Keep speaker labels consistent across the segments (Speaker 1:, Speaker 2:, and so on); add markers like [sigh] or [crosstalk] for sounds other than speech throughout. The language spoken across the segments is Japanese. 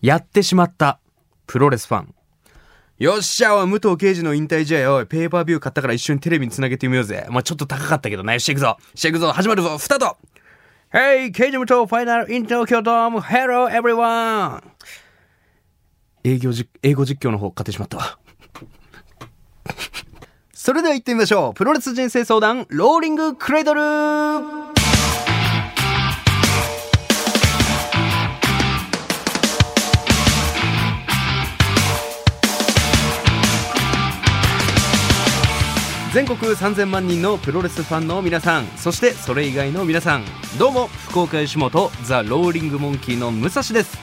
Speaker 1: やってしまったプロレスファン。よっしゃおい武藤刑事の引退試合おいペーパービュー買ったから一緒にテレビにつなげてみようぜ。まあちょっと高かったけどね。よし行くぞしていくぞ始まるぞ。スタート。Hey 刑事武藤ファイナルイン東京ドーム Hello everyone. 営業じ英語実況の方買ってしまったわ。それでは行ってみましょう。プロレス人生相談ローリングクレイドル全国3000万人のプロレスファンの皆さんそしてそれ以外の皆さんどうも福岡吉本ザ・ローリング・モンキーの武蔵です。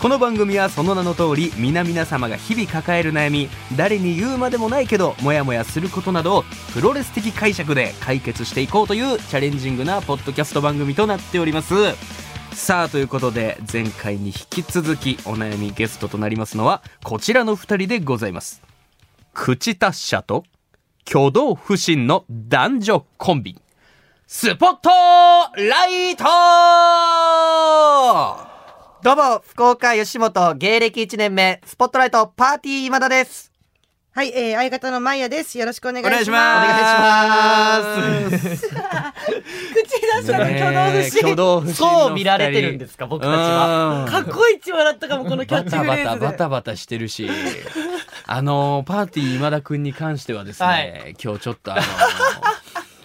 Speaker 1: この番組はその名の通り皆々様が日々抱える悩み誰に言うまでもないけどモヤモヤすることなどをプロレス的解釈で解決していこうというチャレンジングなポッドキャスト番組となっております。さあということで前回に引き続きお悩みゲストとなりますのはこちらの2人でございます。口達者と挙動不審の男女コンビスポットライト
Speaker 2: どうも、福岡吉本芸歴1年目、スポットライトパーティー今田です。
Speaker 3: はい、えー、相方のマイヤです。よろしくお願いします。
Speaker 1: お願いします。[laughs]
Speaker 3: 口出したの挙動不審。
Speaker 1: 挙動不審の
Speaker 2: そう見られてるんですか、僕たちは。
Speaker 3: かっこいい一笑ったかも、このキャッチ
Speaker 1: バタバ
Speaker 3: フレーズで。
Speaker 1: タバタバタしてるし [laughs] あのパーティー今田くんに関してはですね、
Speaker 2: はい
Speaker 1: 今日ちょっとあの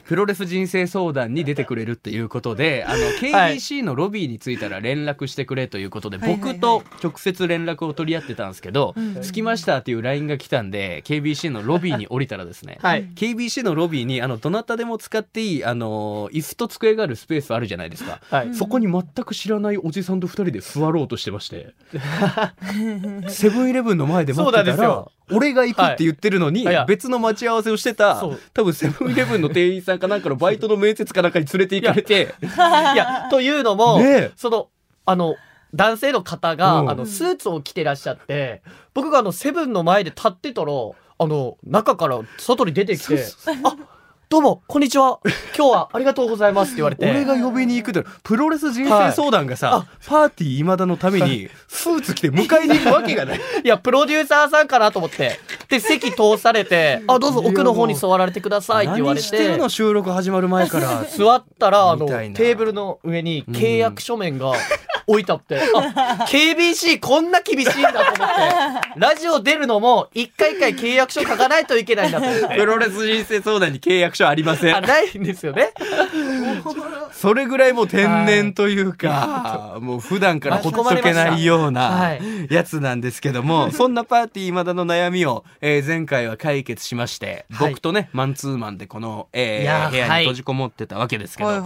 Speaker 1: プロレス人生相談に出てくれるっていうことで、あの、KBC のロビーに着いたら連絡してくれということで、
Speaker 3: はいはいはい
Speaker 1: 僕と直接連絡を取り合ってたんですけど、
Speaker 3: うん
Speaker 1: 着きましたっていう LINE が来たんで、KBC のロビーに降りたらですね、
Speaker 2: はい。
Speaker 1: KBC のロビーに、あの、どなたでも使っていい、あの、椅子と机があるスペースあるじゃないですか。
Speaker 2: はい。
Speaker 1: そこに全く知らないおじさんと二人で座ろうとしてまして。[laughs] セブンイレブンの前で待って
Speaker 2: そうなん
Speaker 1: たら
Speaker 2: ですよ、
Speaker 1: 俺が行くって言ってるのに別の待ち合わせをしてた多分セブンイレブンの店員さんかなんかのバイトの面接かなんかに連れて行かれて、[laughs]
Speaker 2: いや、というのも、その、あの、男性の方が、
Speaker 1: うん。
Speaker 2: あの、スーツを着てらっしゃって、僕があの、セブンの前で立ってたら、あの、中から外に出てきて、あ、どうも、こんにちは。今日はありがとうございますって言われて。
Speaker 1: 俺が呼びに行くだろプロレス人生相談がさ、パーティー今田のために、スーツ着て迎えに行くわけがない。
Speaker 2: いや、プロデューサーさんかなと思って。で、席通されて、[laughs] あ、どうぞ奥の方に座られてくださいって言われて
Speaker 1: 何してるの、収録始まる前から。
Speaker 2: 座ったら、あの、テーブルの上に契約書面が置いてあって、あ、KBC こんな厳しいんだと思って、ラジオ出るのも、一回一回契約書書かないといけないんだと思って。[laughs]
Speaker 1: プロレス人生相談に契約書ありませ
Speaker 2: あ、
Speaker 1: ん。
Speaker 2: ないんですよね。[laughs]
Speaker 1: それぐらいもう天然というか、もう普段からほっとけないよう
Speaker 2: は
Speaker 1: ないやつなんですけども、そんなパーティー今田の悩みを、えー前回は解決しまして、
Speaker 2: はい
Speaker 1: 僕とね、マンツーマンでこの、えー部屋
Speaker 2: はい
Speaker 1: に閉じこもってたわけですけど、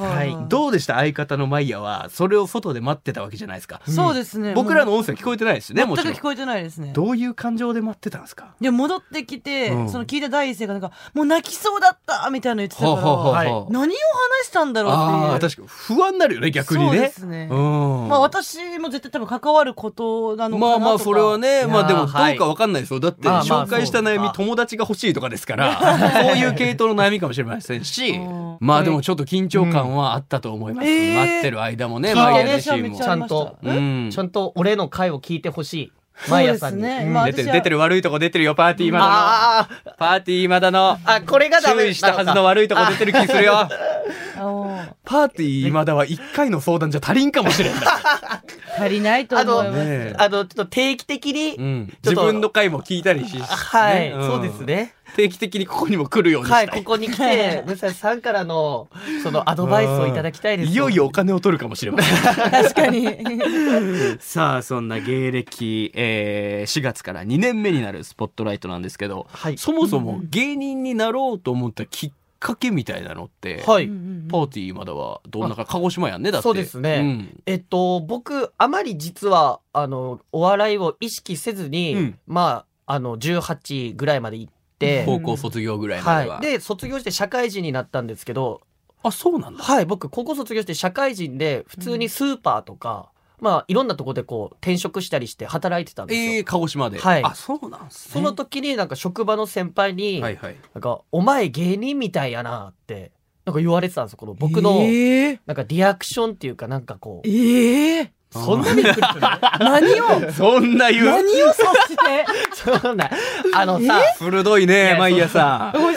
Speaker 1: どうでした？相方のマイヤは、それを外で待ってたわけじゃないですか。
Speaker 3: そうですね。
Speaker 1: 僕らの音声聞こえてないですよね、もちろん
Speaker 3: 全く聞。こえてないですね。
Speaker 1: どういう感情で待ってたんですか？
Speaker 3: で、戻ってきて、
Speaker 1: うん
Speaker 3: その聞いた第一声がなんか、もう泣きそうだったみたいなの言ってたから、
Speaker 2: はい。
Speaker 3: 何を話したんだろうっていう。
Speaker 1: 確かに。不安になるよね、逆にね。
Speaker 3: そうですね。
Speaker 1: うん。
Speaker 3: まあ私も絶対多分関わることなのかなとか。
Speaker 1: まあまあそれはねまあでもどう
Speaker 2: はい
Speaker 1: かわかんないですよ。だって紹介した悩み友達が欲しいとかですから [laughs] そういう系統の悩みかもしれませんし
Speaker 3: うん。
Speaker 1: まあでもちょっと緊張感はあったと思います。
Speaker 3: うん。えー。
Speaker 1: 待ってる間もね
Speaker 2: 聞いてね
Speaker 1: マイヤ自身も。
Speaker 3: めちゃ
Speaker 2: んとちゃんと俺の回を聞いてほしい。
Speaker 3: そうです
Speaker 2: 毎朝に。
Speaker 3: ね。
Speaker 2: うん。
Speaker 3: まあ
Speaker 1: 出てる出てる悪いとこ出てるよパーティーまだの。パーティーまだの。
Speaker 2: あ、これがダメ
Speaker 1: 注意したはずの悪いとこ出てる気するよ。パーティー今田は一回の相談じゃ足りんかもしれんない。
Speaker 3: 足りないと思います。
Speaker 2: あの、ちょっと定期的に、
Speaker 1: うん。自分の回も聞いたりし
Speaker 2: はい、
Speaker 1: ね。ん。
Speaker 2: そうですね。
Speaker 1: 定期的にここにも来るようにした
Speaker 2: はいい、ここに来て、[laughs] 武蔵さんからの、そのアドバイスをいただきたいです。
Speaker 1: いよいよお金を取るかもしれません。
Speaker 3: 確かに。[laughs]
Speaker 1: さあそんな芸歴、えー4月から2年目になるスポットライトなんですけど、
Speaker 2: はい。
Speaker 1: そもそも芸人になろうと思ったきっかけみたいなのって、
Speaker 2: はい。
Speaker 1: パーティーまだはどんなか鹿児島やんねだって。
Speaker 2: そうですね。
Speaker 1: ん。
Speaker 2: えっと、僕、あまり実は、あの、お笑いを意識せずに、
Speaker 1: うん。
Speaker 2: まあ、あの、18ぐらいまで行って、
Speaker 1: 高校卒業ぐらいまでは、
Speaker 2: はい。で、卒業して社会人になったんですけど、
Speaker 1: あそうなんだ。
Speaker 2: はい、僕、高校卒業して社会人で、普通にスーパーとか、まあ、いろんなとこでこう、転職したりして働いてたんですよ。
Speaker 1: えー、鹿児島で、
Speaker 2: はい。
Speaker 1: あそうなんすね。
Speaker 2: その時になんか職場の先輩に、
Speaker 1: はい。はい
Speaker 2: なんか、お前芸人みたいやなって、なんか言われてたんですよ。この僕の、
Speaker 3: えー。
Speaker 2: なんかリアクションっていうかなんかこう、
Speaker 3: えー。
Speaker 2: そんなびっくりする
Speaker 3: 何を？[laughs]
Speaker 1: そんな言う。
Speaker 3: 何を察して？[laughs]
Speaker 2: そんな。あのさ
Speaker 1: 鋭いねマイ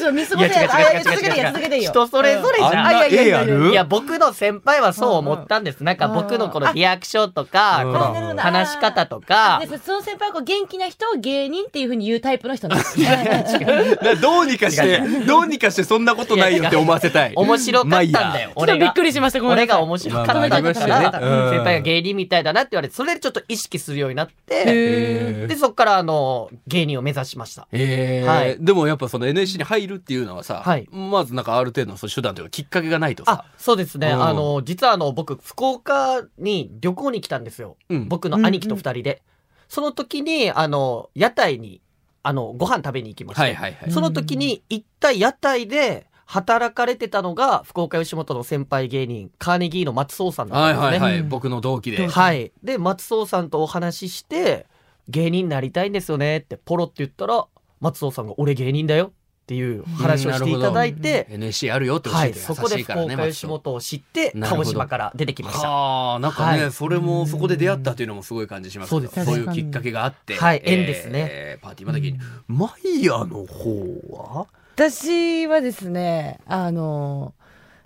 Speaker 1: ヤさん
Speaker 3: もうちょっと見過ごせ
Speaker 2: いや
Speaker 3: 続けていいよ続けていいよ。
Speaker 2: 人それぞれじゃん。
Speaker 1: あん。
Speaker 3: いやいやいや
Speaker 1: 絵ある
Speaker 2: いや僕の先輩はそう思ったんです。なんか僕のこのリアクションとか
Speaker 1: うん。
Speaker 2: この話し方とか。
Speaker 3: でその先輩はこう元気な人を芸人っていうふうに言うタイプの人なんです [laughs]
Speaker 1: などうにかしてどうにかしてそんなことないよって思わせたい。
Speaker 2: 面白かったんだよ。
Speaker 3: ちょっとびっ
Speaker 2: 俺が
Speaker 3: くりしました
Speaker 2: 俺が面白かったから先輩が芸人みたいだなって言われてそれでちょっと意識するようになって
Speaker 3: へ
Speaker 2: でそっからあの芸人を目指しました。
Speaker 1: え。ー
Speaker 2: はい。
Speaker 1: でもやっぱその NSC に入るっていうのはさ、
Speaker 2: はい
Speaker 1: まずなんかある程度のその手段というかきっかけがないとさ
Speaker 2: あ、そうですね。
Speaker 1: うん
Speaker 2: あの、実はあの、僕、福岡に旅行に来たんですよ。
Speaker 1: うん
Speaker 2: 僕の兄貴と二人で。その時に、あの、屋台に、あの、ご飯食べに行きました。
Speaker 1: はいはいはい
Speaker 2: その時に、行った屋台で、働かれてたのが、福岡吉本の先輩芸人、カーネギーの松尾さんだ
Speaker 1: はい
Speaker 2: ったんですね。
Speaker 1: はいはい、
Speaker 3: うん
Speaker 1: 僕の同期で
Speaker 2: はい。で、松尾さんとお話しして、芸人になりたいんですよねって、ポロって言ったら、松尾さんが、俺芸人だよっていう話をしていただいて、
Speaker 1: NSC あるよって教
Speaker 2: はい、
Speaker 1: えて優
Speaker 2: そこで
Speaker 1: しいからね
Speaker 2: 福岡吉本を知って、鹿児島から出てきました。
Speaker 1: はあなんかね、
Speaker 2: はい。
Speaker 1: それもそこで出会ったっていうのもすごい感じしますけど
Speaker 2: そうです
Speaker 1: いうきっかけがあって
Speaker 2: はい縁ですね。
Speaker 1: えーパーティーまだ芸人マイヤの方は？
Speaker 3: 私はですねあの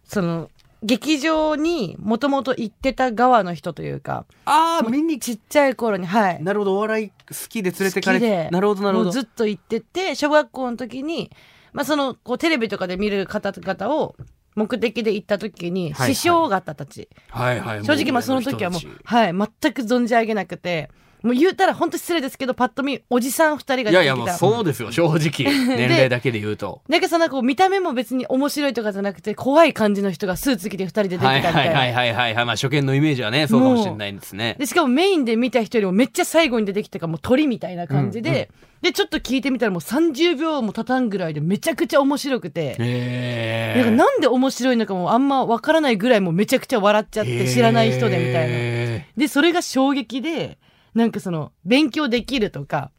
Speaker 3: その劇場にもともと行ってた側の人というか
Speaker 1: ああ見に。
Speaker 3: ちっちゃい頃にはい。
Speaker 1: なるほどお笑い好きで連れてかれ
Speaker 3: 好きで。
Speaker 1: なるほどなるほど。
Speaker 3: ずっと行ってて小学校の時に、まあ、そのこうテレビとかで見る方々を目的で行った時に
Speaker 1: はいはい。
Speaker 3: 師匠方たち、
Speaker 1: はいはい。
Speaker 3: 正直まあその時はもうはい全く存じ上げなくてもう言うたら本当失礼ですけどパッと見おじさん二人が
Speaker 1: いやいや
Speaker 3: 出てきた
Speaker 1: もうそうですよ正直。[laughs] 年齢だけで言うと。
Speaker 3: だけどそのこう見た目も別に面白いとかじゃなくて怖い感じの人がスーツ着て二人で出てきた
Speaker 1: はい
Speaker 3: みたいな、
Speaker 1: はいはいはいはいはいまあ初見のイメージはねそうかもしれないですね。
Speaker 3: でしかもメインで見た人よりもめっちゃ最後に出てきたからもう鳥みたいな感じで、でちょっと聞いてみたらもう30秒も経たんぐらいでめちゃくちゃ面白くて、
Speaker 1: へ
Speaker 3: なんかなんで面白いのかもあんまわからないぐらいもうめちゃくちゃ笑っちゃって知らない人でみたいな。
Speaker 1: な
Speaker 3: でそれが衝撃でなんかその勉強できるとか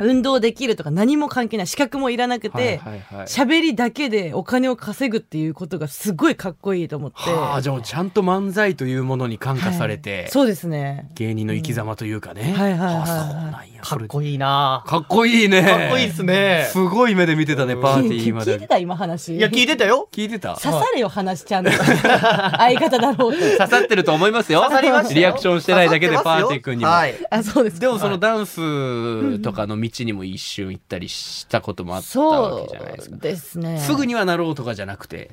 Speaker 3: 運動できるとか何も関係ない。資格もいらなくて
Speaker 1: はいはいはい。
Speaker 3: 喋、りだけでお金を稼ぐっていうことがすごいかっこいいと思って。
Speaker 1: はあじゃあちゃんと漫才というものに感化されて、
Speaker 3: そうですね。
Speaker 1: 芸人の生き様というかね、
Speaker 3: はいはいはいはい。
Speaker 1: あそうなんや。
Speaker 2: かっこいいな。
Speaker 1: かっこいいね。
Speaker 2: かっこいいですね。
Speaker 1: すごい目で見てたねパーティーまで。
Speaker 3: 聞いてた今話。
Speaker 2: いや、聞いてたよ。
Speaker 1: 聞いてた？
Speaker 3: 刺されよ話ちゃんと。相方だろうと。
Speaker 1: 刺さってると思いますよ。
Speaker 2: 刺さりましたよ。
Speaker 1: リアクションしてないだけでパーティー君にも、
Speaker 2: はい。
Speaker 3: あそうですか。
Speaker 1: でもそのダンスとかの道にも一瞬行ったりしたこともあったわ
Speaker 3: そ
Speaker 1: けじゃないですか。
Speaker 3: うですね。
Speaker 1: すぐにはなろうとかじゃなくて。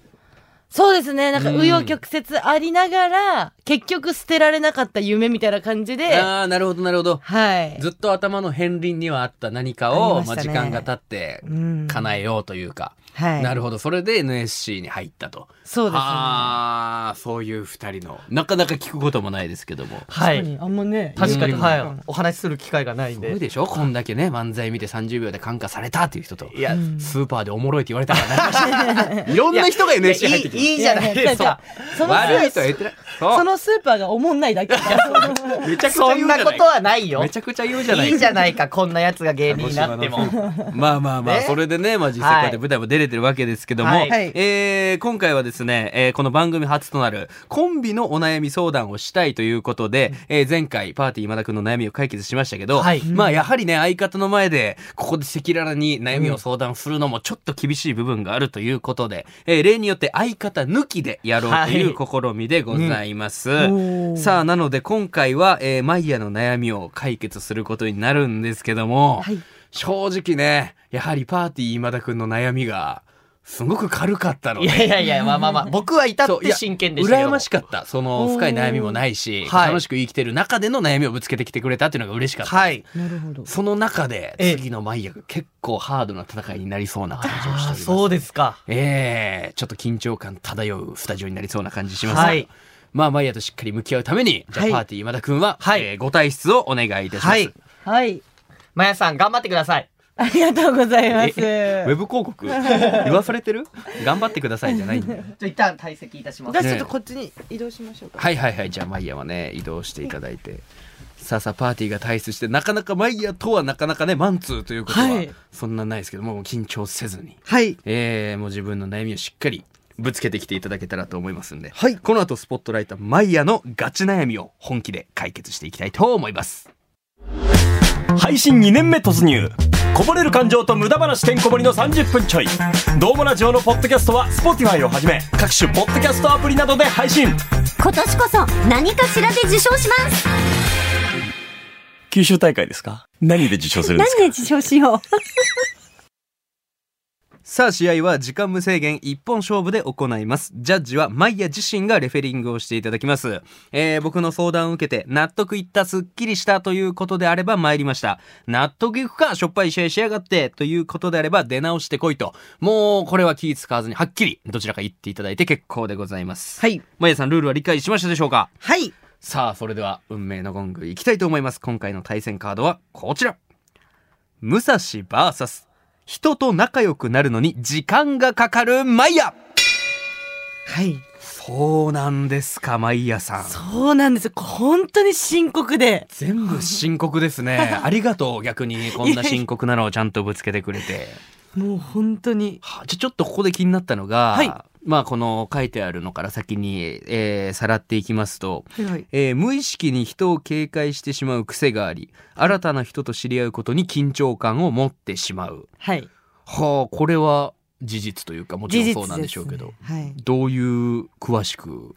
Speaker 3: そうですね。なんか、
Speaker 1: うん。
Speaker 3: 紆余曲折ありながら、結局捨てられなかった夢みたいな感じで、
Speaker 1: ああなるほどなるほど。
Speaker 3: はい。
Speaker 1: ずっと頭の片鱗にはあった何か
Speaker 3: あ
Speaker 1: をまあ、
Speaker 3: りましたね。
Speaker 1: 時間が経って
Speaker 3: うん。
Speaker 1: 叶えようというか、
Speaker 3: はい。
Speaker 1: なるほどそれで NSC に入ったと
Speaker 3: そうですね。
Speaker 1: ああそういう二人のなかなか聞くこともないですけども
Speaker 2: はい。
Speaker 3: 確かに、あんまね。
Speaker 2: 確かに、
Speaker 1: うん
Speaker 2: はい。お話しする機会がないんで。
Speaker 1: すごいでしょ？こんだけね漫才見て30秒で感化されたっていう人と
Speaker 2: いや、
Speaker 3: うん
Speaker 1: スーパーでおもろいって言われたから [laughs] いろんな人が NSC 入ってきて
Speaker 2: いいいいじゃないですか。
Speaker 3: その
Speaker 1: 悪いとは言ってない
Speaker 3: そのスーパーがおもんないだけ。[laughs]
Speaker 1: めちゃくちゃ
Speaker 2: そ
Speaker 1: 言うんじゃな
Speaker 2: なことはないよ。
Speaker 1: めちゃくちゃ言うじゃない
Speaker 2: いいじゃないか、こんなやつが芸人になっても。[laughs]
Speaker 1: まあまあまあ、
Speaker 2: ね
Speaker 1: それでね、まあ実際こうやって舞台も出れてるわけですけども、
Speaker 2: はい。
Speaker 3: はい。
Speaker 1: えー今回はですね、えーこの番組初となるコンビのお悩み相談をしたいということで、えー前回パーティー今田くんの悩みを解決しましたけど、
Speaker 2: はい。
Speaker 1: まあやはりね、相方の前で、ここで赤裸々に悩みを相談するのもちょっと厳しい部分があるということで、えー例によって相方抜きでやろうという試みでございます。
Speaker 3: うん。
Speaker 1: さあ、なので今回は、えーマイヤの悩みを解決することになるんですけども、
Speaker 3: はい。
Speaker 1: 正直ね、やはりパーティー今田くんの悩みが、すごく軽かったの
Speaker 2: い
Speaker 1: で。
Speaker 2: やいやいや、まあまあまあ、僕は至って真剣でしたけど。
Speaker 1: 羨ましかった。その深い悩みもないし、
Speaker 2: はい
Speaker 1: 楽しく生きてる中での悩みをぶつけてきてくれたっていうのが嬉しかった。
Speaker 2: はい。
Speaker 3: なるほど。
Speaker 1: その中で、
Speaker 2: ええ
Speaker 1: 次のマイヤが結構ハードな戦いになりそうな感じをしております。
Speaker 2: そうですか。
Speaker 1: ええちょっと緊張感漂うスタジオになりそうな感じしますが
Speaker 2: はい
Speaker 1: まあ、マイヤとしっかり向き合うために、じゃあ、
Speaker 3: はい
Speaker 1: パーティー今田くんは、
Speaker 2: はい
Speaker 1: えーご退出をお願いいたします。
Speaker 2: はい。
Speaker 3: はい。
Speaker 2: まやさん、頑張ってください。
Speaker 3: ありがとうございます。
Speaker 1: えウェブ広告？[laughs] 言わされてる？頑張ってくださいじゃないんだよ。[laughs]
Speaker 2: じゃあ一旦退席いたします。
Speaker 3: じゃあちょっとこっちに移動しましょうか。
Speaker 1: はいはいはい。じゃあマイヤはね、移動していただいて。さあさあ、パーティーが退出して、なかなかマイヤとはなかなかね、マンツーということは
Speaker 3: はい、
Speaker 1: そんなないですけども、緊張せずに。
Speaker 3: はい。
Speaker 1: えー、もう自分の悩みをしっかりぶつけてきていただけたらと思いますんで、
Speaker 2: はい
Speaker 1: この後スポットライトはマイヤのガチ悩みを本気で解決していきたいと思います
Speaker 4: 配信2年目突入。こぼれる感情と無駄話てんこ盛りの30分ちょい「どうもラジオ」のポッドキャストは Spotify をはじめ各種ポッドキャストアプリなどで配信。
Speaker 5: 今年こそ何かしらで受賞します。
Speaker 4: 九州大会ですか？何で受賞するんですか？
Speaker 5: 何で受賞しよう？
Speaker 1: さあ試合は時間無制限一本勝負で行います。ジャッジはマイヤ自身がレフェリングをしていただきます、えー僕の相談を受けて納得いったすっきりしたということであれば参りました。納得いくかしょっぱい試合しやがってということであれば出直してこいと。もうこれは気使わずにはっきりどちらか言っていただいて結構でございます。
Speaker 3: はい。
Speaker 1: マイヤさんルールは理解しましたでしょうか？
Speaker 3: はい。
Speaker 1: さあそれでは運命のゴングいきたいと思います。今回の対戦カードはこちら。武蔵 VS 人と仲良くなるのに時間がかかるマイヤ
Speaker 3: はい。
Speaker 1: そうなんですかマイヤさん。
Speaker 3: そうなんです。よ本当に深刻で。
Speaker 1: 全部深刻ですね。[laughs] ありがとう逆に。こんな深刻なのをちゃんとぶつけてくれて
Speaker 3: もう本当に。
Speaker 1: はじゃあちょっとここで気になったのが、
Speaker 3: はい。
Speaker 1: まあこの書いてあるのから先に、えーさらっていきますと
Speaker 3: はい
Speaker 1: えー無意識に人を警戒してしまう癖があり新たな人と知り合うことに緊張感を持ってしまう。
Speaker 3: はい。
Speaker 1: はあこれは事実というかもちろんそうなんでしょうけど、
Speaker 3: ねはい。
Speaker 1: どういう詳しく、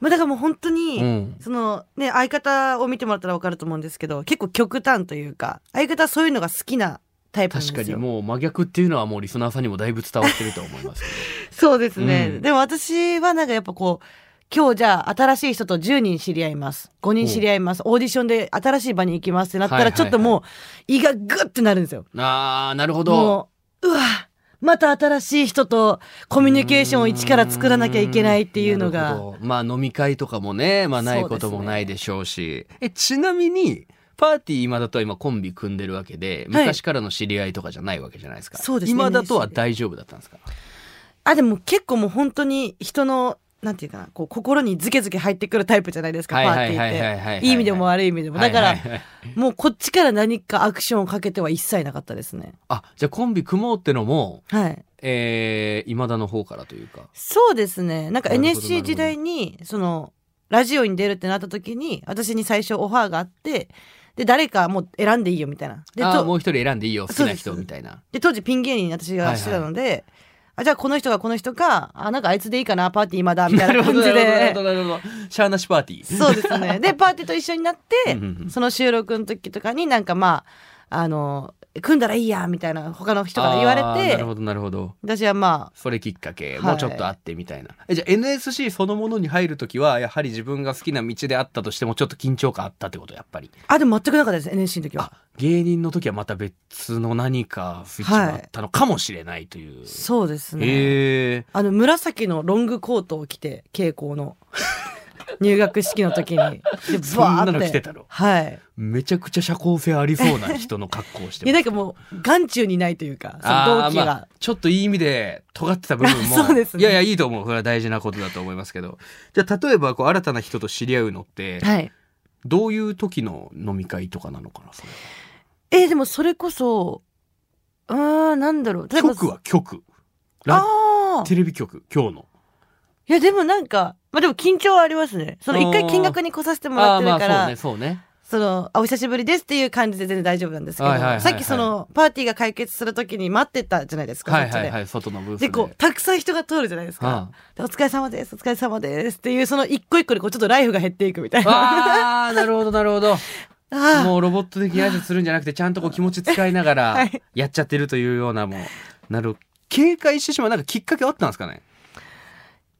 Speaker 3: まあだからもう本当
Speaker 1: う
Speaker 3: に、
Speaker 1: ん、
Speaker 3: そのね相方を見てもらったら分かると思うんですけど結構極端というか相方はそういうのが好きなタイプ
Speaker 1: 確かにもう真逆っていうのはもうリスナーさんにもだいぶ伝わってると思いますけ [laughs]
Speaker 3: そうですね、
Speaker 1: うん。
Speaker 3: でも私はなんかやっぱこう今日じゃあ新しい人と10人知り合います。5人知り合います。オーディションで新しい場に行きますってなったらちょっともう胃がグッてなるんですよ。
Speaker 1: どあーなるほど。
Speaker 3: もううわまた新しい人とコミュニケーションを一から作らなきゃいけないっていうのが。
Speaker 1: まあ飲み会とかもね、まあ、ないこともないでしょうし。えちなみにパーティー今だとは今コンビ組んでるわけで
Speaker 3: はい。
Speaker 1: 昔からの知り合いとかじゃないわけじゃないですか、
Speaker 3: そうですね。
Speaker 1: 今だとは大丈夫だったんですか？
Speaker 3: あでも結構もう本当に人のなんていうかなこう心にズケズケ入ってくるタイプじゃないですかパーティーって。いい意味でも悪い意味でも。だから、
Speaker 1: はいはいはい。
Speaker 3: もうこっちから何かアクションをかけては一切なかったですね。
Speaker 1: あじゃあコンビ組もうってのも
Speaker 3: はい。
Speaker 1: えー、今田の方からというか。
Speaker 3: そうですね。なんか
Speaker 1: なるほど
Speaker 3: NSC 時代にそのラジオに出るってなった時に私に最初オファーがあってで誰かもう選んでいいよみたいな。でと
Speaker 1: あーもう一人選んでいいよ好きな人みたいな。
Speaker 3: で当時ピン芸人私がしてたので、あじゃあこの人がこの人かあなんかあいつでいいかなパーティー今だみたいな感じで。
Speaker 1: ほどなるほどなるほど。シャーなしパーティー。
Speaker 3: そうですね。でパーティーと一緒になってその収録の時とかになんかまああの組んだらいいやみたいな他の人から言われ
Speaker 1: あーなる
Speaker 3: て
Speaker 1: ほどなるほど。
Speaker 3: 私はま
Speaker 1: それきっかけ、
Speaker 3: はい。
Speaker 1: もうちょっとあってみたいな。えじゃあ NSC そのものに入る時はやはり自分が好きな道であったとしてもちょっと緊張感あったってことやっぱり。
Speaker 3: ああでも全くなかったです NSC の時は。
Speaker 1: あ芸人の時はまた別の何かスイッチがあったのかもしれないという、
Speaker 3: そうですね。
Speaker 1: へえ
Speaker 3: あの紫のロングコートを着て稽古の入学式の時に。[laughs] で
Speaker 1: そんなの
Speaker 3: バーって
Speaker 1: 着てたの？
Speaker 3: はい。
Speaker 1: めちゃくちゃ社交性ありそうな人の格好をして
Speaker 3: で
Speaker 1: ます。
Speaker 3: なんかもう眼中にないというかそ
Speaker 1: あ
Speaker 3: の同期が、
Speaker 1: ーまあちょっといい意味で尖ってた部分も。[laughs]
Speaker 3: そうですね。
Speaker 1: いやいやいいと思う。それは大事なことだと思いますけど。じゃあ例えばこう新たな人と知り合うのって
Speaker 3: はい。
Speaker 1: どういう時の飲み会とかなのかなそれ
Speaker 3: えーでもそれこそあーなんだろう。
Speaker 1: 局は局ラ
Speaker 3: ああ
Speaker 1: テレビ局今日の
Speaker 3: いやでもなんかまあでも緊張はありますね。その一回見学に来させてもらってるから
Speaker 1: そうねそうね。
Speaker 3: そのあお久しぶりですっていう感じで全然大丈夫なんですけど、
Speaker 1: はいはいはいはい。
Speaker 3: さっきそのパーティーが解決するときに待ってたじゃないですか。
Speaker 1: はいはいはい外のブースで。
Speaker 3: でこうたくさん人が通るじゃないですか。
Speaker 1: は
Speaker 3: でお疲れ様ですお疲れ様ですっていうその一個一個でこうちょっとライフが減っていくみたいな。
Speaker 1: ああーなるほどなるほど。[laughs]
Speaker 3: あ
Speaker 1: もうロボット的に挨拶するんじゃなくてちゃんとこう気持ち使いながら
Speaker 3: はい
Speaker 1: やっちゃってるというようなもうなる警戒してしまうなんかきっかけあったんですかね？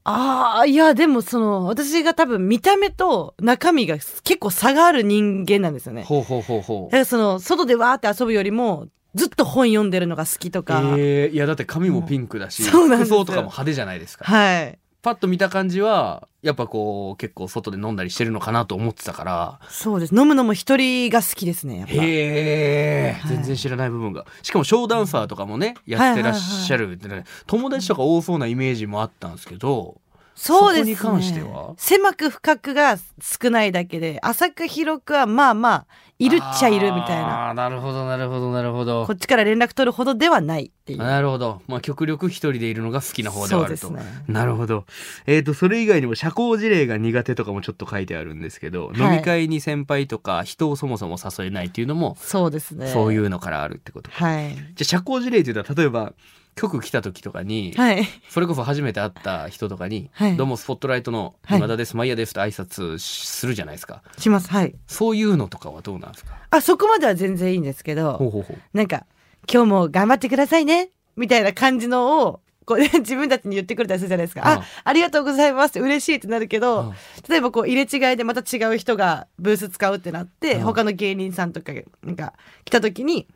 Speaker 3: あーいやでもその私が多分見た目と中身が結構差がある人間なんですよね。
Speaker 1: ほうほうほうほう
Speaker 3: だからその外でわーって遊ぶよりもずっと本読んでるのが好きとか。
Speaker 1: えーいやだって髪もピンクだし、
Speaker 3: うん
Speaker 1: 服装とかも派手じゃないですか
Speaker 3: はい。
Speaker 1: パッと見た感じはやっぱこう結構外で飲んだりしてるのかなと思ってたから。
Speaker 3: そうです。飲むのも一人が好きですね。やっぱ。
Speaker 1: へえ、
Speaker 3: はい。
Speaker 1: 全然知らない部分が。しかもショーダンサーとかもねやってらっしゃるってね。友達とか多そうなイメージもあったんですけど
Speaker 3: そうですね。
Speaker 1: そこに関しては
Speaker 3: 狭く深くが少ないだけで、浅く広くはまあまあ、いるっちゃいるみたいな。
Speaker 1: あーなるほどなるほどなるほど
Speaker 3: こっちから連絡取るほどではないっていう。
Speaker 1: なるほど。まあ、極力一人でいるのが好きな方ではあると。
Speaker 3: そうですね
Speaker 1: なるほど。えっ、と、それ以外にも社交辞令が苦手とかもちょっと書いてあるんですけど、
Speaker 3: はい
Speaker 1: 飲み会に先輩とか人をそもそも誘えないっていうのも、
Speaker 3: そうですね。
Speaker 1: そういうのからあるってことか。
Speaker 3: はい。
Speaker 1: じゃあ、社交辞令っていうのは、例えば、局来た時とかに、
Speaker 3: はい。
Speaker 1: それこそ初めて会った人とかに、
Speaker 3: はい
Speaker 1: どうもスポットライトの
Speaker 3: はい
Speaker 1: 今田です、マイヤですと挨拶するじゃないですか。
Speaker 3: します。はい。
Speaker 1: そういうのとかはどうなんですか？
Speaker 3: あ、そこまでは全然いいんですけど、
Speaker 1: ほうほうほう。
Speaker 3: なんか、今日も頑張ってくださいね、みたいな感じのを、こう [laughs] 自分たちに言ってくれたりするじゃないですか。
Speaker 1: うん
Speaker 3: あ、ありがとうございますって嬉しいってなるけ
Speaker 1: うん
Speaker 3: ど、例えばこう入れ違いでまた違う人がブース使うってなって、
Speaker 1: うん
Speaker 3: 他の芸人さんとかがなんか来た時に、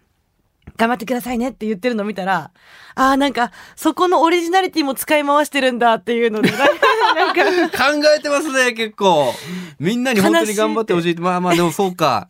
Speaker 3: 頑張ってくださいねって言ってるの見たら、ああ、なんか、そこのオリジナリティも使い回してるんだっていうので、[laughs] なんか、
Speaker 1: 考えてますね、結構。みんなに本当に頑張ってほしい。まあまあ、でもそうか。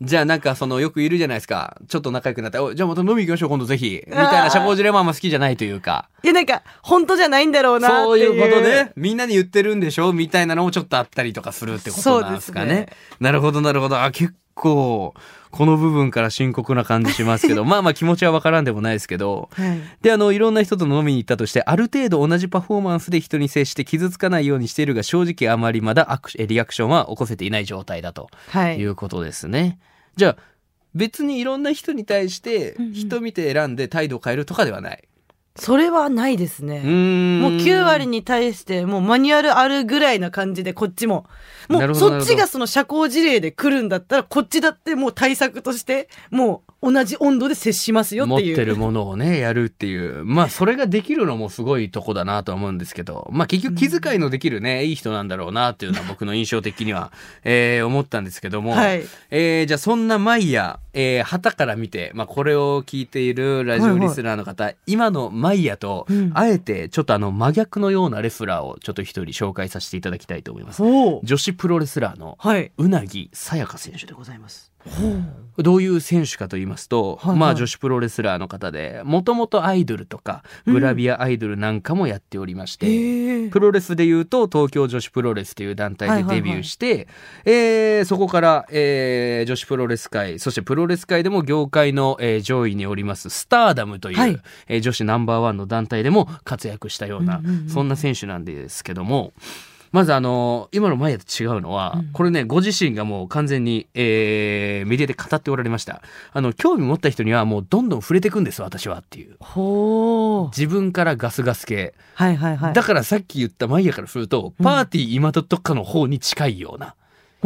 Speaker 1: じゃあなんかそのよくいるじゃないですか。ちょっと仲良くなったら、おじゃあまた飲み行きましょう、今度ぜひ。みたいな社交辞令もあんま好きじゃないというか。
Speaker 3: いやなんか、本当じゃないんだろうな。
Speaker 1: そういうことね。みんなに言ってるんでしょみたいなのもちょっとあったりとかするってことなんですかね。
Speaker 3: ね
Speaker 1: なるほど、なるほど。あ、結構、この部分から深刻な感じしますけど、[laughs] まあまあ気持ちはわからんでもないですけど、
Speaker 3: はい。
Speaker 1: で、あの、いろんな人と飲みに行ったとして、ある程度同じパフォーマンスで人に接して傷つかないようにしているが、正直あまりまだアクシリアクションは起こせていない状態だと
Speaker 3: はいい。
Speaker 1: うことですね。じゃあ、別にいろんな人に対して
Speaker 3: うんうん、
Speaker 1: 人見て選んで態度を変えるとかではない。
Speaker 3: それはないですね。
Speaker 1: うーん
Speaker 3: もう9割に対してもうマニュアルあるぐらいな感じでこっちも。もうそっちがその社交辞令で来るんだったらこっちだってもう対策としてもう同じ温度で接しますよっていう。
Speaker 1: 持ってるものをね、やるっていう。まあ、それができるのもすごいとこだなとは思うんですけど、まあ、結局気遣いのできるね、いい人なんだろうなっていうのは僕の印象的には、[laughs] えー思ったんですけども、
Speaker 3: はい。
Speaker 1: えーじゃあそんなマイヤ、えー、旗から見て、まあ、これを聞いているラジオリスナーの方、今のマイヤと、
Speaker 3: うん
Speaker 1: あえてちょっとあの真逆のようなレスラーをちょっと一人紹介させていただきたいと思います。女子プロレスラーの
Speaker 3: はい。
Speaker 1: うなぎさやか選手でございます。どういう選手かと言いますと、
Speaker 3: はいはい
Speaker 1: まあ女子プロレスラーの方で、もともとアイドルとか、グラビアアイドルなんかもやっておりまして、
Speaker 3: へえ。
Speaker 1: プロレスで言うと東京女子プロレスという団体でデビューして、えーそこから、えー女子プロレス界そしてプロレス界でも業界の、えー上位におりますスターダムという、
Speaker 3: はい
Speaker 1: えー女子ナンバーワンの団体でも活躍したような、
Speaker 3: うんうんうん
Speaker 1: そんな選手なんですけども。まずあの今のマイヤと違うのは、これねご自身がもう完全に、えーメディアで語っておられました。あの興味持った人にはもうどんどん触れていくんです私はっていう。
Speaker 3: ほう。
Speaker 1: 自分からガスガス系。
Speaker 3: はいはいはい。
Speaker 1: だからさっき言ったマイヤからすると、パーティー今とかの方に近いような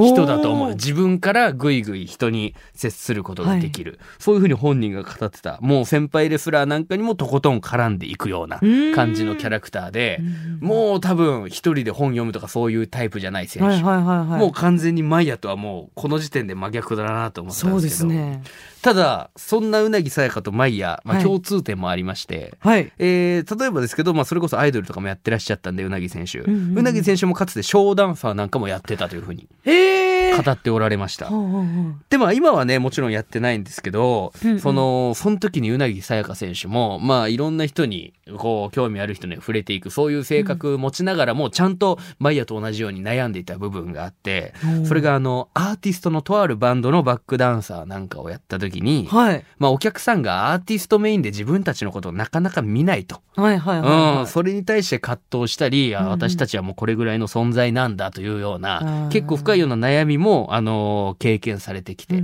Speaker 1: 人だと思う。自分からぐいぐい人に接することができる。そういうふうに本人が語ってた。もう先輩レスラーなんかにもとことん絡んでいくような感じのキャラクターで、もう多分一人で本読むとかそういうタイプじゃない選手。
Speaker 3: はいはいはいはい。
Speaker 1: もう完全にマイヤとはもうこの時点で真逆だなと思ったんでけど。
Speaker 3: ですすね。
Speaker 1: ただ、そんなうなぎさやかとマイヤ、まあ、
Speaker 3: はい
Speaker 1: 共通点もありまして、
Speaker 3: はい。
Speaker 1: えー例えばですけど、まあ、それこそアイドルとかもやってらっしゃったんで、うなぎ選手。うなぎ選手もかつてショーダンサーなんかもやってたというふうに
Speaker 3: へえ。
Speaker 1: 語っておられました。で、まあ、今はね、もちろんやってないんですけど、
Speaker 3: うんうん
Speaker 1: その、その時にうなぎさやか選手も、まあ、いろんな人に、こう、興味ある人に触れていく、そういう性格持ちながらも、ちゃんとマイヤと同じように悩んでいた部分があって、それがあの、アーティストのとあるバンドのバックダンサーなんかをやった時に、
Speaker 3: はい。
Speaker 1: まあ、お客さんがアーティストメインで自分たちのことをなかなか見ないと。
Speaker 3: はいはいはい
Speaker 1: うん、
Speaker 3: はい。
Speaker 1: それに対して葛藤したり、あ
Speaker 3: うんうん
Speaker 1: 私たちはもうこれぐらいの存在なんだというような、
Speaker 3: うん
Speaker 1: 結構深いような悩みも、あのー経験されてきて、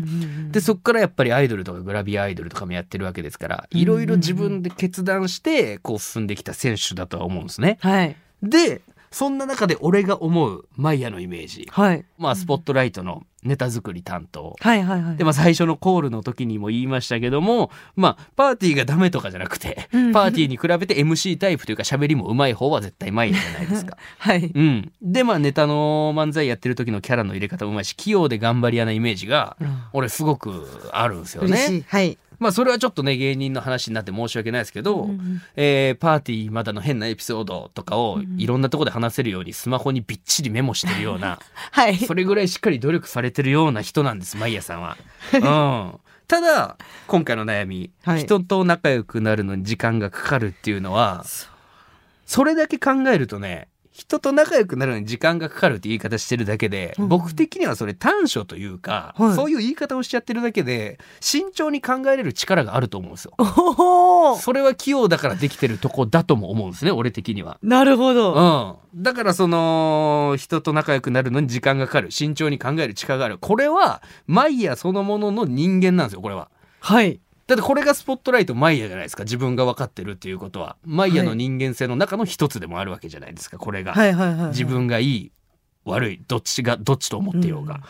Speaker 1: で、そこからやっぱりアイドルとかグラビアアイドルとかもやってるわけですから、いろいろ自分で決断して、こう進んできた選手だとは思うんですね。
Speaker 3: はい。
Speaker 1: で、そんな中で俺が思うマイヤのイメージ。
Speaker 3: はい。
Speaker 1: まあ、スポットライトのネタ作り担当。
Speaker 3: はいはいはい。
Speaker 1: で、まあ、最初のコールの時にも言いましたけども、まあ、パーティーがダメとかじゃなくて、
Speaker 3: うん
Speaker 1: パーティーに比べて MC タイプというか喋りも上手い方は絶対上手いじゃないですか。[laughs]
Speaker 3: はい。
Speaker 1: うん。で、まあ、ネタの漫才やってる時のキャラの入れ方も上手いし、器用で頑張り屋なイメージが、俺すごくあるんですよね。
Speaker 3: 嬉しい。はい。
Speaker 1: まあ、それはちょっとね、芸人の話になって申し訳ないですけど、えーパーティーまだの変なエピソードとかをいろんなところで話せるようにスマホにびっちりメモしてるような、[laughs]
Speaker 3: はい。
Speaker 1: それぐらいしっかり努力されてるような人なんです、マイヤさんは。うん。ただ、今回の悩み、
Speaker 3: はい
Speaker 1: 人と仲良くなるのに時間がかかるっていうのは、それだけ考えるとね、人と仲良くなるのに時間がかかるって言い方してるだけで、
Speaker 3: うん
Speaker 1: 僕的にはそれ短所というか、
Speaker 3: はい
Speaker 1: そういう言い方をしちゃってるだけで慎重に考えれる力があると思うんですよ。それは器用だからできてるとこだとも思うんですね俺的には。
Speaker 3: なるほど。
Speaker 1: うん、だからその人と仲良くなるのに時間がかかる慎重に考える力があるこれはマイヤそのものの人間なんですよこれは。
Speaker 3: はい。
Speaker 1: だってこれがスポットライトマイヤじゃないですか。自分が分かってるっていうことは。マイヤの人間性の中の一つでもあるわけじゃないですか。これが、
Speaker 3: はいはいはいはい。
Speaker 1: 自分がいい悪いどっちがどっちと思ってようが。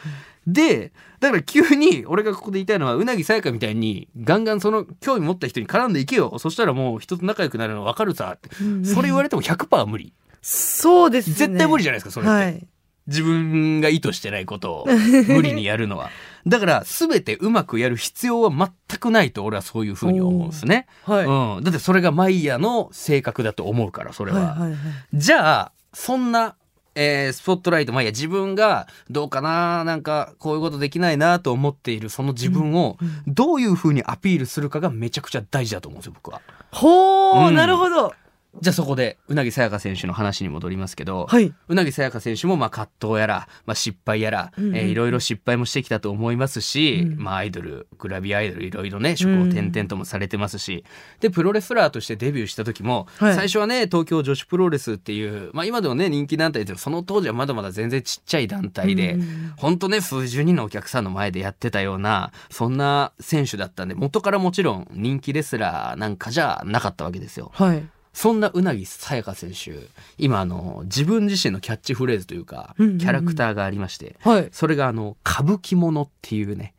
Speaker 1: でだから急に俺がここで言いたいのはうなぎさやかみたいにガンガンその興味持った人に絡んでいけよ。そしたらもう人と仲良くなるの分かるさって。
Speaker 3: うん
Speaker 1: それ言われても100%無理。
Speaker 3: そうですね。
Speaker 1: 絶対無理じゃないですかそれって、
Speaker 3: はい。
Speaker 1: 自分が意図してないことを無理にやるのは。[laughs] だから全てうまくやる必要は全くないと俺はそういうふうに思うんですね、
Speaker 3: はい。
Speaker 1: うん、だってそれがマイヤの性格だと思うからそれは、
Speaker 3: はいはいはい。
Speaker 1: じゃあそんな、えースポットライトマイヤ自分がどうかななんかこういうことできないなと思っているその自分をどういうふうにアピールするかがめちゃくちゃ大事だと思うんですよ僕は。
Speaker 3: ほー、
Speaker 1: うん。
Speaker 3: なるほど。
Speaker 1: じゃあそこでうなぎさやか選手の話に戻りますけど、
Speaker 3: はい。う
Speaker 1: なぎさやか選手もまあ葛藤やら、まあ、失敗やら、
Speaker 3: うんうん
Speaker 1: えーいろいろ失敗もしてきたと思いますし、
Speaker 3: うん。
Speaker 1: まあ、アイドルグラビアアイドルいろいろね職を転々ともされてますし、でプロレスラーとしてデビューした時も、
Speaker 3: はい。
Speaker 1: 最初はね東京女子プロレスっていう、まあ、今でもね人気団体ですけどその当時はまだまだ全然ちっちゃい団体で、
Speaker 3: うんうん
Speaker 1: ほん。とね数十人のお客さんの前でやってたようなそんな選手だったんで元からもちろん人気レスラーなんかじゃなかったわけですよ。
Speaker 3: はい。
Speaker 1: そんなうなぎさやか選手今あの自分自身のキャッチフレーズというか、キャラクターがありまして
Speaker 3: はい。
Speaker 1: それがあの歌舞伎者っていうね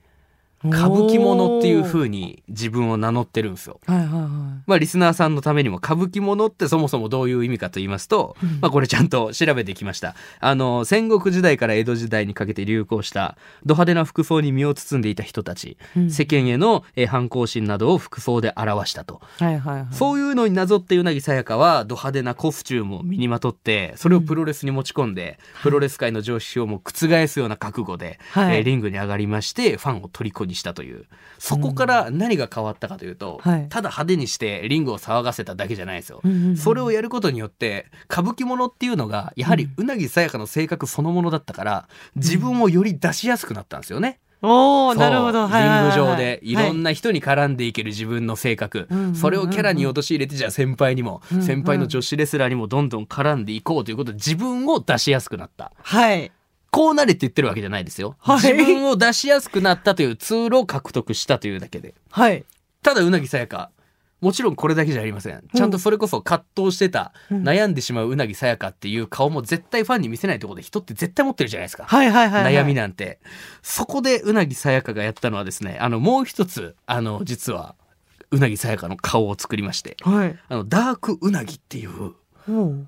Speaker 1: 歌舞伎者っていう風に自分を名乗ってるんですよ。
Speaker 3: はいはいはい。
Speaker 1: まあリスナーさんのためにも歌舞伎者ってそもそもどういう意味かと言いますと、
Speaker 3: うん
Speaker 1: まあこれちゃんと調べてきました。あの戦国時代から江戸時代にかけて流行したド派手な服装に身を包んでいた人たち、
Speaker 3: うん
Speaker 1: 世間へのえー反抗心などを服装で表したと。
Speaker 3: はいはいはい。
Speaker 1: そういうのになぞってうなぎさやかはド派手なコスチュームを身にまとってそれをプロレスに持ち込んで、プロレス界の常識をも覆すような覚悟で、
Speaker 3: はい
Speaker 1: えーリングに上がりましてファンを虜にしたというそこから何が変わったかというと、
Speaker 3: はい
Speaker 1: ただ派手にしてリングを騒がせただけじゃないですよ。
Speaker 3: うんうんうん
Speaker 1: それをやることによって歌舞伎者っていうのがやはりうなぎさやかの性格そのものだったから自分をより出しやすくなったんですよね。
Speaker 3: おなるほど。はいはいはいはい。
Speaker 1: リング上でいろん
Speaker 3: な。
Speaker 1: な人に絡んでいける自分の性格、
Speaker 3: うんうんうんうん
Speaker 1: それをキャラに陥れてじゃあ先輩にも、
Speaker 3: うんうん
Speaker 1: 先輩の女子レスラーにもどんどん絡んでいこうということで自分を出しやすくなった
Speaker 3: はい。
Speaker 1: こうなれって言ってるわけじゃないですよ、
Speaker 3: はい。
Speaker 1: 自分を出しやすくなったというツールを獲得したというだけで。
Speaker 3: はい。
Speaker 1: ただうなぎさやかもちろんこれだけじゃありません。ちゃんとそれこそ葛藤してた、
Speaker 3: うん。
Speaker 1: 悩んでしまううなぎさやかっていう顔も絶対ファンに見せないところで人って絶対持ってるじゃないですか。
Speaker 3: はいはいはいはい。
Speaker 1: 悩みなんて。そこでうなぎさやかがやったのはですねあのもう一つあの実はうなぎさやかの顔を作りまして。
Speaker 3: はい。
Speaker 1: あのダークうなぎっていう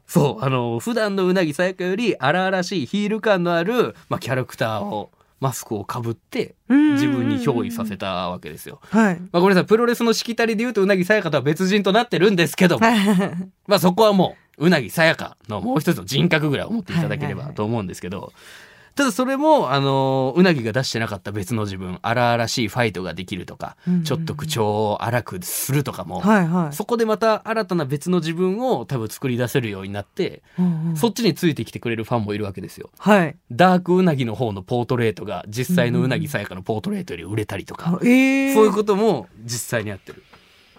Speaker 1: そうあの普段のうなぎさやかより荒々しいヒール感のある、まあ、キャラクターをマスクをかぶって自分に憑依させたわけですよ。
Speaker 3: はい。
Speaker 1: まあ、ごめんなさいプロレスのしきたりで言うとうなぎさやかとは別人となってるんですけども、
Speaker 3: はい。
Speaker 1: まあそこはもううなぎさやかのもう一つの人格ぐらい思っていただけれ
Speaker 3: はいはいはい
Speaker 1: ばと思うんですけど、ただそれもあのうなぎが出してなかった別の自分荒々しいファイトができるとか、
Speaker 3: うんうんうん
Speaker 1: ちょっと口調を荒くするとかも、
Speaker 3: はいはい。
Speaker 1: そこでまた新たな別の自分を多分作り出せるようになって、
Speaker 3: うんうん
Speaker 1: そっちについてきてくれるファンもいるわけですよ。
Speaker 3: はい。
Speaker 1: ダークうなぎの方のポートレートが実際のうなぎさやかのポートレートより売れたりとか、
Speaker 3: ええ。
Speaker 1: そういうことも実際にやってる。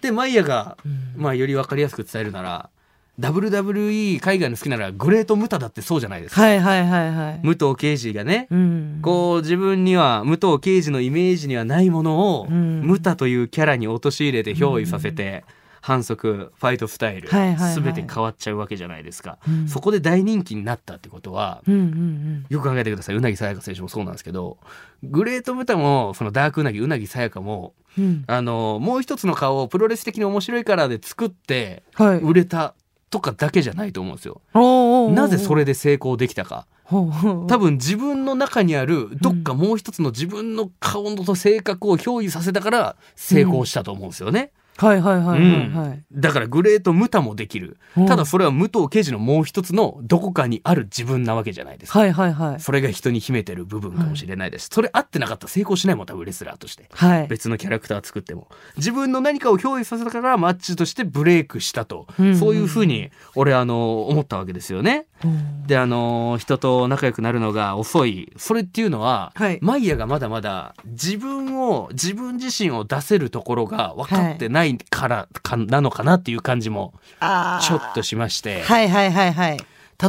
Speaker 1: でマイヤが
Speaker 3: うん
Speaker 1: まあより分かりやすく伝えるなら WWE 海外の好きならグレート・ムタだってそうじゃないですか、
Speaker 3: はいはいはいはい。
Speaker 1: 武藤敬司がね、
Speaker 3: うん。
Speaker 1: こう自分には武藤敬司のイメージにはないものを、
Speaker 3: うん
Speaker 1: ムタというキャラに陥れて憑依させて、反則ファイトスタイル、
Speaker 3: はいはいはい
Speaker 1: 全て変わっちゃうわけじゃないですか、
Speaker 3: うん
Speaker 1: そこで大人気になったってことは
Speaker 3: うんうんうん。
Speaker 1: よく考えてくださいうなぎさやか選手もそうなんですけどグレート・ムタもそのダークうなぎうなぎさやかも
Speaker 3: うん。
Speaker 1: あのもう一つの顔をプロレス的に面白いからで作って
Speaker 3: はい。
Speaker 1: 売れたとかだけじゃないと思うんですよ。なぜそれで成功できたか。多分自分の中にあるどっかもう一つの自分の顔の性格を憑依させたから成功したと思うんですよね。
Speaker 3: はいはいはいはいはい。
Speaker 1: だからグレート無他もできる。
Speaker 3: うん。
Speaker 1: ただそれは武藤刑事のもう一つのどこかにある自分なわけじゃないですか、
Speaker 3: はいはいはい。
Speaker 1: それが人に秘めてる部分かもしれないです、それ合ってなかったら成功しないもん多分レスラーとして。
Speaker 3: はい。
Speaker 1: 別のキャラクター作っても。自分の何かを憑依させたからマッチとしてブレイクしたと、
Speaker 3: うん
Speaker 1: そういうふうに俺あの思ったわけですよね。であの人と仲良くなるのが遅い。それっていうのは、
Speaker 3: はい。
Speaker 1: マイヤがまだまだ自分を自分自身を出せるところが分かってないからかなのかなっていう感じもちょっとしまして。
Speaker 3: はいはいはいはい。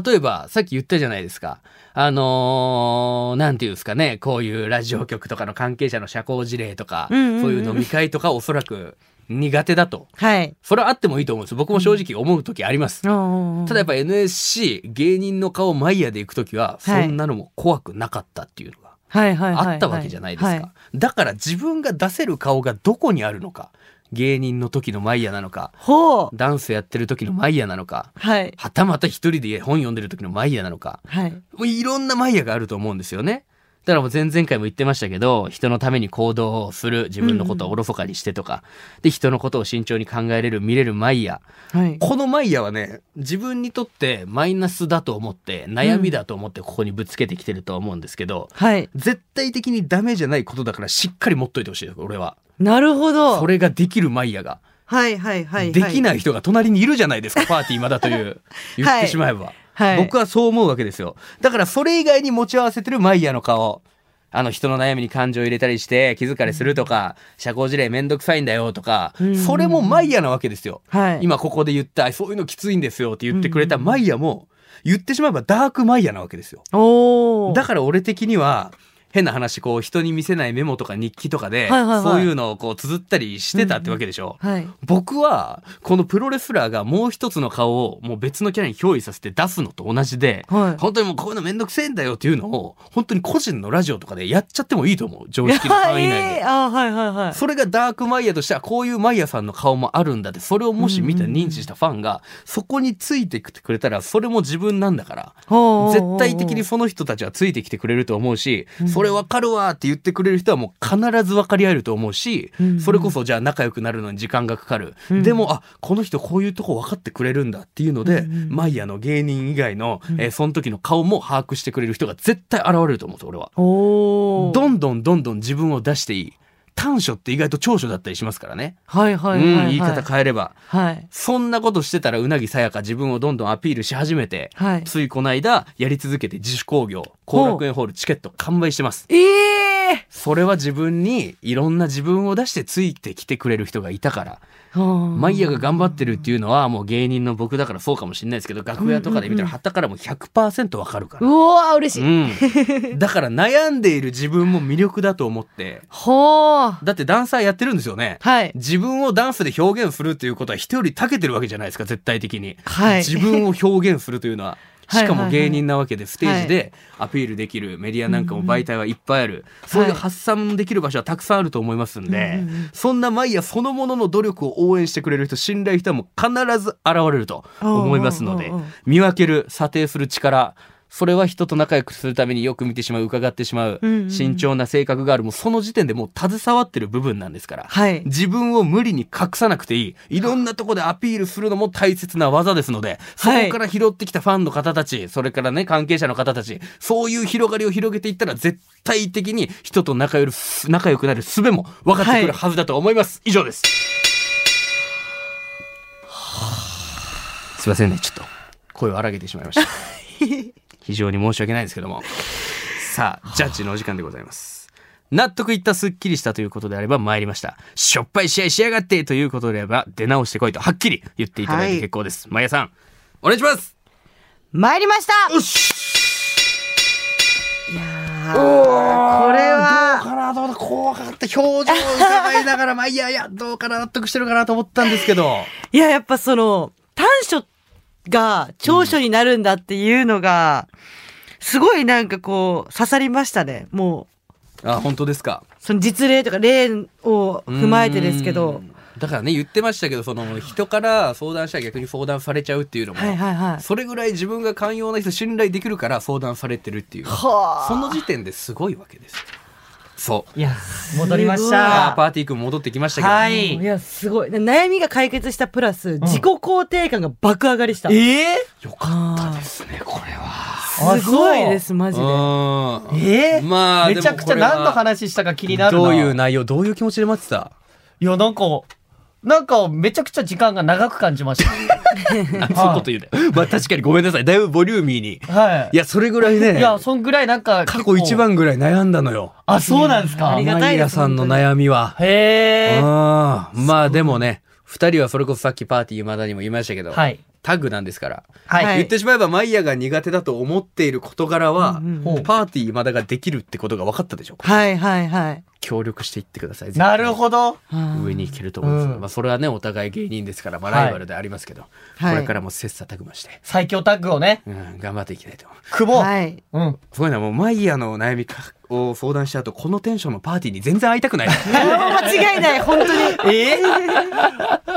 Speaker 1: 例えば、さっき言ったじゃないですか。あのーなんていうんですかね、こういうラジオ局とかの関係者の社交辞令とか、
Speaker 3: うんうんうん
Speaker 1: そういう飲み会とかおそらく苦手だと。
Speaker 3: はい。
Speaker 1: それはあってもいいと思うんです。僕も正直思う時あります。た
Speaker 3: た
Speaker 1: だやっぱ NSC 芸人の顔マイヤーで行く時は、そんなのも怖くなかったっていうのが
Speaker 3: はいはいはいはい。
Speaker 1: あったわけじゃないですか。
Speaker 3: はい
Speaker 1: だから自分が出せる顔がどこにあるのか。芸人の時のマイヤーなのか、
Speaker 3: ほう。
Speaker 1: ダンスやってる時のマイヤーなのか、
Speaker 3: はい。
Speaker 1: はたまた一人で本読んでる時のマイヤーなのか、
Speaker 3: はい。
Speaker 1: もういろんなマイヤーがあると思うんですよね。だからもう前々回も言ってましたけど、人のために行動をする、自分のことをおろそかにしてとか、で、人のことを慎重に考えれる、見れるマイヤー。
Speaker 3: はい。
Speaker 1: このマイヤーはね、自分にとってマイナスだと思って、悩みだと思ってここにぶつけてきてると思うんですけど、
Speaker 3: はい。
Speaker 1: 絶対的にダメじゃないことだからしっかり持っといてほしいです、俺は。
Speaker 3: なるほど。
Speaker 1: それができるマイヤーが。
Speaker 3: はいはいはい。
Speaker 1: できないい人が隣にいるじゃないですか、[laughs] パーティーまだという。言ってしまえば。
Speaker 3: はい。
Speaker 1: 僕はそう思うわけですよ。だからそれ以外に持ち合わせてるマイヤーの顔。あの人の悩みに感情を入れたりして気疲れするとか、社交辞令めんどくさいんだよとか、
Speaker 3: うん
Speaker 1: それもマイヤーなわけですよ。
Speaker 3: はい。
Speaker 1: 今ここで言った、そういうのきついんですよって言ってくれたマイヤーも、言ってしまえばダークマイヤーなわけですよ。だから俺的には、変な話、こう人に見せないメモとか日記とかで、
Speaker 3: はいはいはい
Speaker 1: そういうのをこう綴ったりしてたってわけでしょ。
Speaker 3: はい。
Speaker 1: 僕は、このプロレスラーがもう一つの顔をもう別のキャラに憑依させて出すのと同じで、
Speaker 3: はい。
Speaker 1: 本当にもうこういうのめんどくせえんだよっていうのを、本当に個人のラジオとかでやっちゃってもいいと思う。常識の範囲内で。
Speaker 3: えーあーはいはいはい。
Speaker 1: それがダークマイヤーとしてはこういうマイヤーさんの顔もあるんだって、それをもし見て認知したファンが、そこについてきてくれたら、それも自分なんだから、
Speaker 3: ほう
Speaker 1: 絶対的にその人たちはついてきてくれると思うし、それわかるわって言ってくれる人はもう必ず分かり合えると思うし、
Speaker 3: うん
Speaker 1: それこそじゃあ仲良くなるのに時間がかかる。
Speaker 3: うん
Speaker 1: でも、あ、この人こういうとこ分かってくれるんだっていうので、
Speaker 3: うん
Speaker 1: マイヤーの芸人以外の、えーその時の顔も把握してくれる人が絶対現れると思うんです俺は。どんどんどんどん自分を出していい。短所って意外と長所だったりしますからね。
Speaker 3: はいはいはいはい。
Speaker 1: うん、言い方変えれば。
Speaker 3: はい。
Speaker 1: そんなことしてたらうなぎさやか自分をどんどんアピールし始めて、
Speaker 3: はい。
Speaker 1: ついこの間やり続けて自主興行、後楽園ホールチケット完売してます。
Speaker 3: ええ
Speaker 1: それは自分にいろんな自分を出してついてきてくれる人がいたから。
Speaker 3: ー。
Speaker 1: マイヤーが頑張ってるっていうのはもう芸人の僕だからそうかもしれないですけど、楽屋とかで見たら旗からも100%わかるから。
Speaker 3: うわー嬉しい。
Speaker 1: うん。だから悩んでいる自分も魅力だと思って。
Speaker 3: ほー。
Speaker 1: だってダンサーやってるんですよね。
Speaker 3: はい。
Speaker 1: 自分をダンスで表現するっていうことは人より長けてるわけじゃないですか、絶対的に。
Speaker 3: はい。
Speaker 1: 自分を表現するというのは。しかも芸人なわけでステージでアピールできるメディアなんかも媒体はいっぱいある。そういう発散できる場所はたくさんあると思いますんでそんなマイヤーそのものの努力を応援してくれる人、信頼人はもう必ず現れると思いますので見分ける、査定する力、それは人と仲良くするためによく見てしまう、伺ってしまう
Speaker 3: うんうんう、ん
Speaker 1: 慎重な性格がある、もうその時点でもう携わってる部分なんですから。
Speaker 3: はい。
Speaker 1: 自分を無理に隠さなくていい。いろんなとこでアピールするのも大切な技ですので、そ
Speaker 3: はい
Speaker 1: こから拾ってきたファンの方たち、それからね、関係者の方たち、そういう広がりを広げていったら絶対的に人と仲良る、仲良くなる術も分かってくるはずだと思います。以上です。すいませんね、ちょっと声を荒げてしまいました。[laughs] 非常に申し訳ないですけども。さあ、ジャッジのお時間でございます。納得いったすっきりしたということであれば参りました。しょっぱい試合しやがってということであれば出直してこいとはっきり言っていただいて結構です。まやさん、お願いします
Speaker 3: 参りました
Speaker 1: よし
Speaker 3: いやーこれ
Speaker 1: どう
Speaker 3: は、
Speaker 1: かなどうだ怖かった表情を伺いながら、まあいやいや、どうかな納得してるかなと思ったんですけど。
Speaker 3: いや、やっぱその、短所が長所になるんだっていうのが、すごいなんかこう、刺さりましたね。もう、
Speaker 1: あ、本当ですか？
Speaker 3: その実例とか例を踏まえてですけど
Speaker 1: う、ん。だからね、言ってましたけど、その人から相談したら逆に相談されちゃうっていうのも、
Speaker 3: はいはいはい。
Speaker 1: それぐらい自分が寛容な人信頼できるから相談されてるっていう。
Speaker 3: はあ
Speaker 1: その時点ですごいわけです。そう。
Speaker 2: いや、戻りました。
Speaker 1: パーティーくん戻ってきましたけど、
Speaker 2: はい。
Speaker 3: いやすごい。悩みが解決したプラス自己肯定感が爆上がりした、
Speaker 2: ええ
Speaker 1: よかったですねこれは。
Speaker 2: あ
Speaker 3: すごいですマジで。
Speaker 1: うん。
Speaker 2: ええ
Speaker 1: まあ
Speaker 2: めちゃくちゃ何の話したか気になるな。
Speaker 1: どういう内容どういう気持ちで待ってた？
Speaker 2: いや、なんか、なんかめちゃくちゃ時間が長く感じました。[laughs]
Speaker 1: そういうこと言うね。まあ確かにごめんなさい。だいぶボリューミーに。
Speaker 2: はい。
Speaker 1: いや、それぐらいね。
Speaker 2: いや、そんぐらいなんか。
Speaker 1: 過去一。番ぐらい悩んだのよ。
Speaker 2: あ、そうなんですか
Speaker 3: ありがたいです
Speaker 1: マイヤさんの悩みは。
Speaker 2: へえ。
Speaker 1: まあでもね、二人はそれこそさっきパーティーまだにも言いましたけど、
Speaker 2: はい。
Speaker 1: タッグなんですから。
Speaker 2: はい。
Speaker 3: はい
Speaker 1: 言ってしまえばマイヤが苦手だと思っている事柄は、パーティーまだができるってことが分かったでしょうか
Speaker 3: はいはいはい
Speaker 1: 協力していってください。
Speaker 2: なるほど。
Speaker 1: 上に行けると思うんですけど、
Speaker 2: うん。
Speaker 1: まあそれはね、お互い芸人ですから、まあ
Speaker 2: はい
Speaker 1: ライバルでありますけど、
Speaker 3: はい。
Speaker 1: これからも切磋琢磨して、
Speaker 2: 最強タッグをね、
Speaker 1: うん、頑張っていきたいと思う。
Speaker 2: 組もう。
Speaker 3: はい。
Speaker 2: うん。
Speaker 1: すごいな、もうマイヤの悩みかを相談しちゃうと、このテンションのパーティーに全然会いたくない。[laughs]
Speaker 3: 間違いない本当に。
Speaker 2: ええ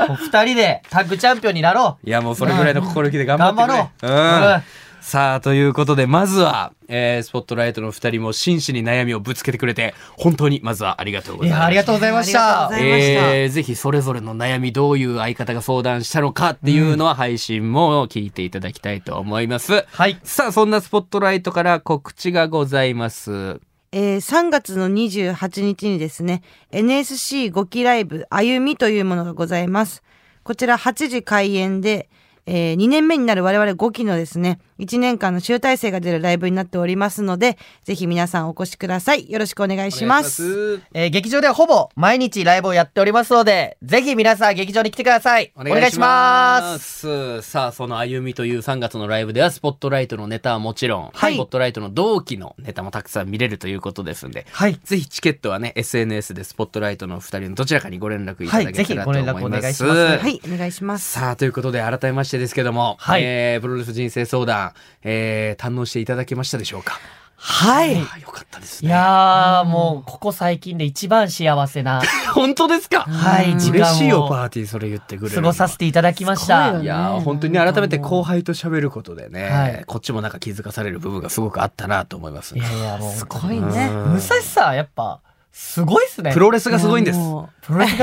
Speaker 2: もう二人でタッグチャンピオンになろ
Speaker 1: いや、もうそれぐらいの心意気で頑張ってくれ。
Speaker 2: 頑
Speaker 1: うん。
Speaker 2: うん
Speaker 1: さあ、ということで、まずは、えー、スポットライトの二人も真摯に悩みをぶつけてくれて、本当にまずはありがとうございます。
Speaker 2: ありがとうございました
Speaker 3: ありがとうご。ざいました
Speaker 1: えー、ぜひそれぞれの悩みどういう相方が相談したのかっていうのは配信も聞いていただきたいと思います。
Speaker 2: はい。
Speaker 1: さあ、そんなスポットライトから告知がございます。
Speaker 3: えー3月の28日にですね NSC5 期ライブ歩みというものがございますこちら8時開演で、え2年目になる我々5期のですね1年間の集大成が出るライブになっておりますのでぜひ皆さんお越しくださいよろしくお願いします
Speaker 1: ます
Speaker 2: えー劇場ではほぼ毎日ライブをやっておりますので、ぜひ皆さん劇場に来てください。お願いします。
Speaker 1: す。さあ、その歩みという3月のライブでは、スポットライトのネタはもちろん、
Speaker 3: はい
Speaker 1: スポットライトの同期のネタもたくさん見れるということですんで、
Speaker 2: はい。
Speaker 1: ぜひチケットはね、SNS でスポットライトの2人のどちらかにご連絡いただけたらと思います。
Speaker 2: はいぜひご連絡お願いします
Speaker 3: はいお願いします
Speaker 1: さあ、ということで改めましてですけども、
Speaker 2: はい
Speaker 1: えー、プロレス人生相談、えー、堪能していただけましたでしょうか？
Speaker 3: はい。
Speaker 1: あよかったです
Speaker 2: い
Speaker 1: ね。
Speaker 2: やー、もう、ここ最近で一番幸せな、[laughs]
Speaker 1: 本当ですか？
Speaker 2: はい、時間
Speaker 1: 嬉しいよ、
Speaker 2: を
Speaker 1: パーティーそれ言ってくれる
Speaker 2: 過ごさせていただきました。
Speaker 3: い。
Speaker 1: いやー本当にね改めて後輩と喋ることでね、
Speaker 2: はい。
Speaker 1: こっちもなんか気づかされる部分がすごくあったなと思います。
Speaker 2: いやいや、もう、
Speaker 3: すごいね。
Speaker 1: うん。
Speaker 2: 武蔵さん、やっぱ、すごいっすね。
Speaker 1: プロレスがすごいんです。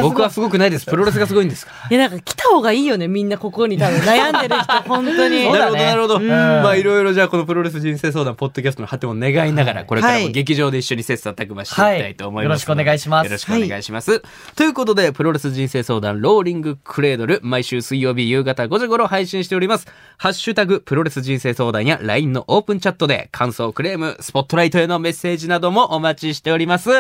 Speaker 1: 僕はすごくないです。[laughs] プロレスがすごいんです
Speaker 3: ういやなんか来た方がいいよねみんなここに多分。悩んでる人 [laughs] 本当に。
Speaker 1: なるほどなるほど、
Speaker 2: うん。
Speaker 1: まあいろいろじゃあこのプロレス人生相談ポッドキャストの果てを願いながら、これからも
Speaker 3: はい
Speaker 1: 劇場で一緒に切磋琢磨していきたいと思います、
Speaker 2: はい。よろしくお願いします。
Speaker 1: よろしくお願いします、ということでプロレス人生相談ローリングクレードル毎週水曜日夕方5時頃配信しております。ハッシュタグプロレス人生相談や LINE のオープンチャットで感想クレームスポットライトへのメッセージなどもお待ちしております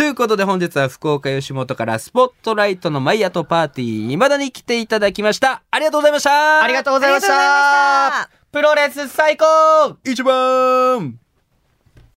Speaker 1: ということで本日は福岡吉本からスポットライトのマイヤとパーティー未だに来ていただきました。ありがとうございました。
Speaker 2: ありがとうございました。プロレス最高。
Speaker 1: 一番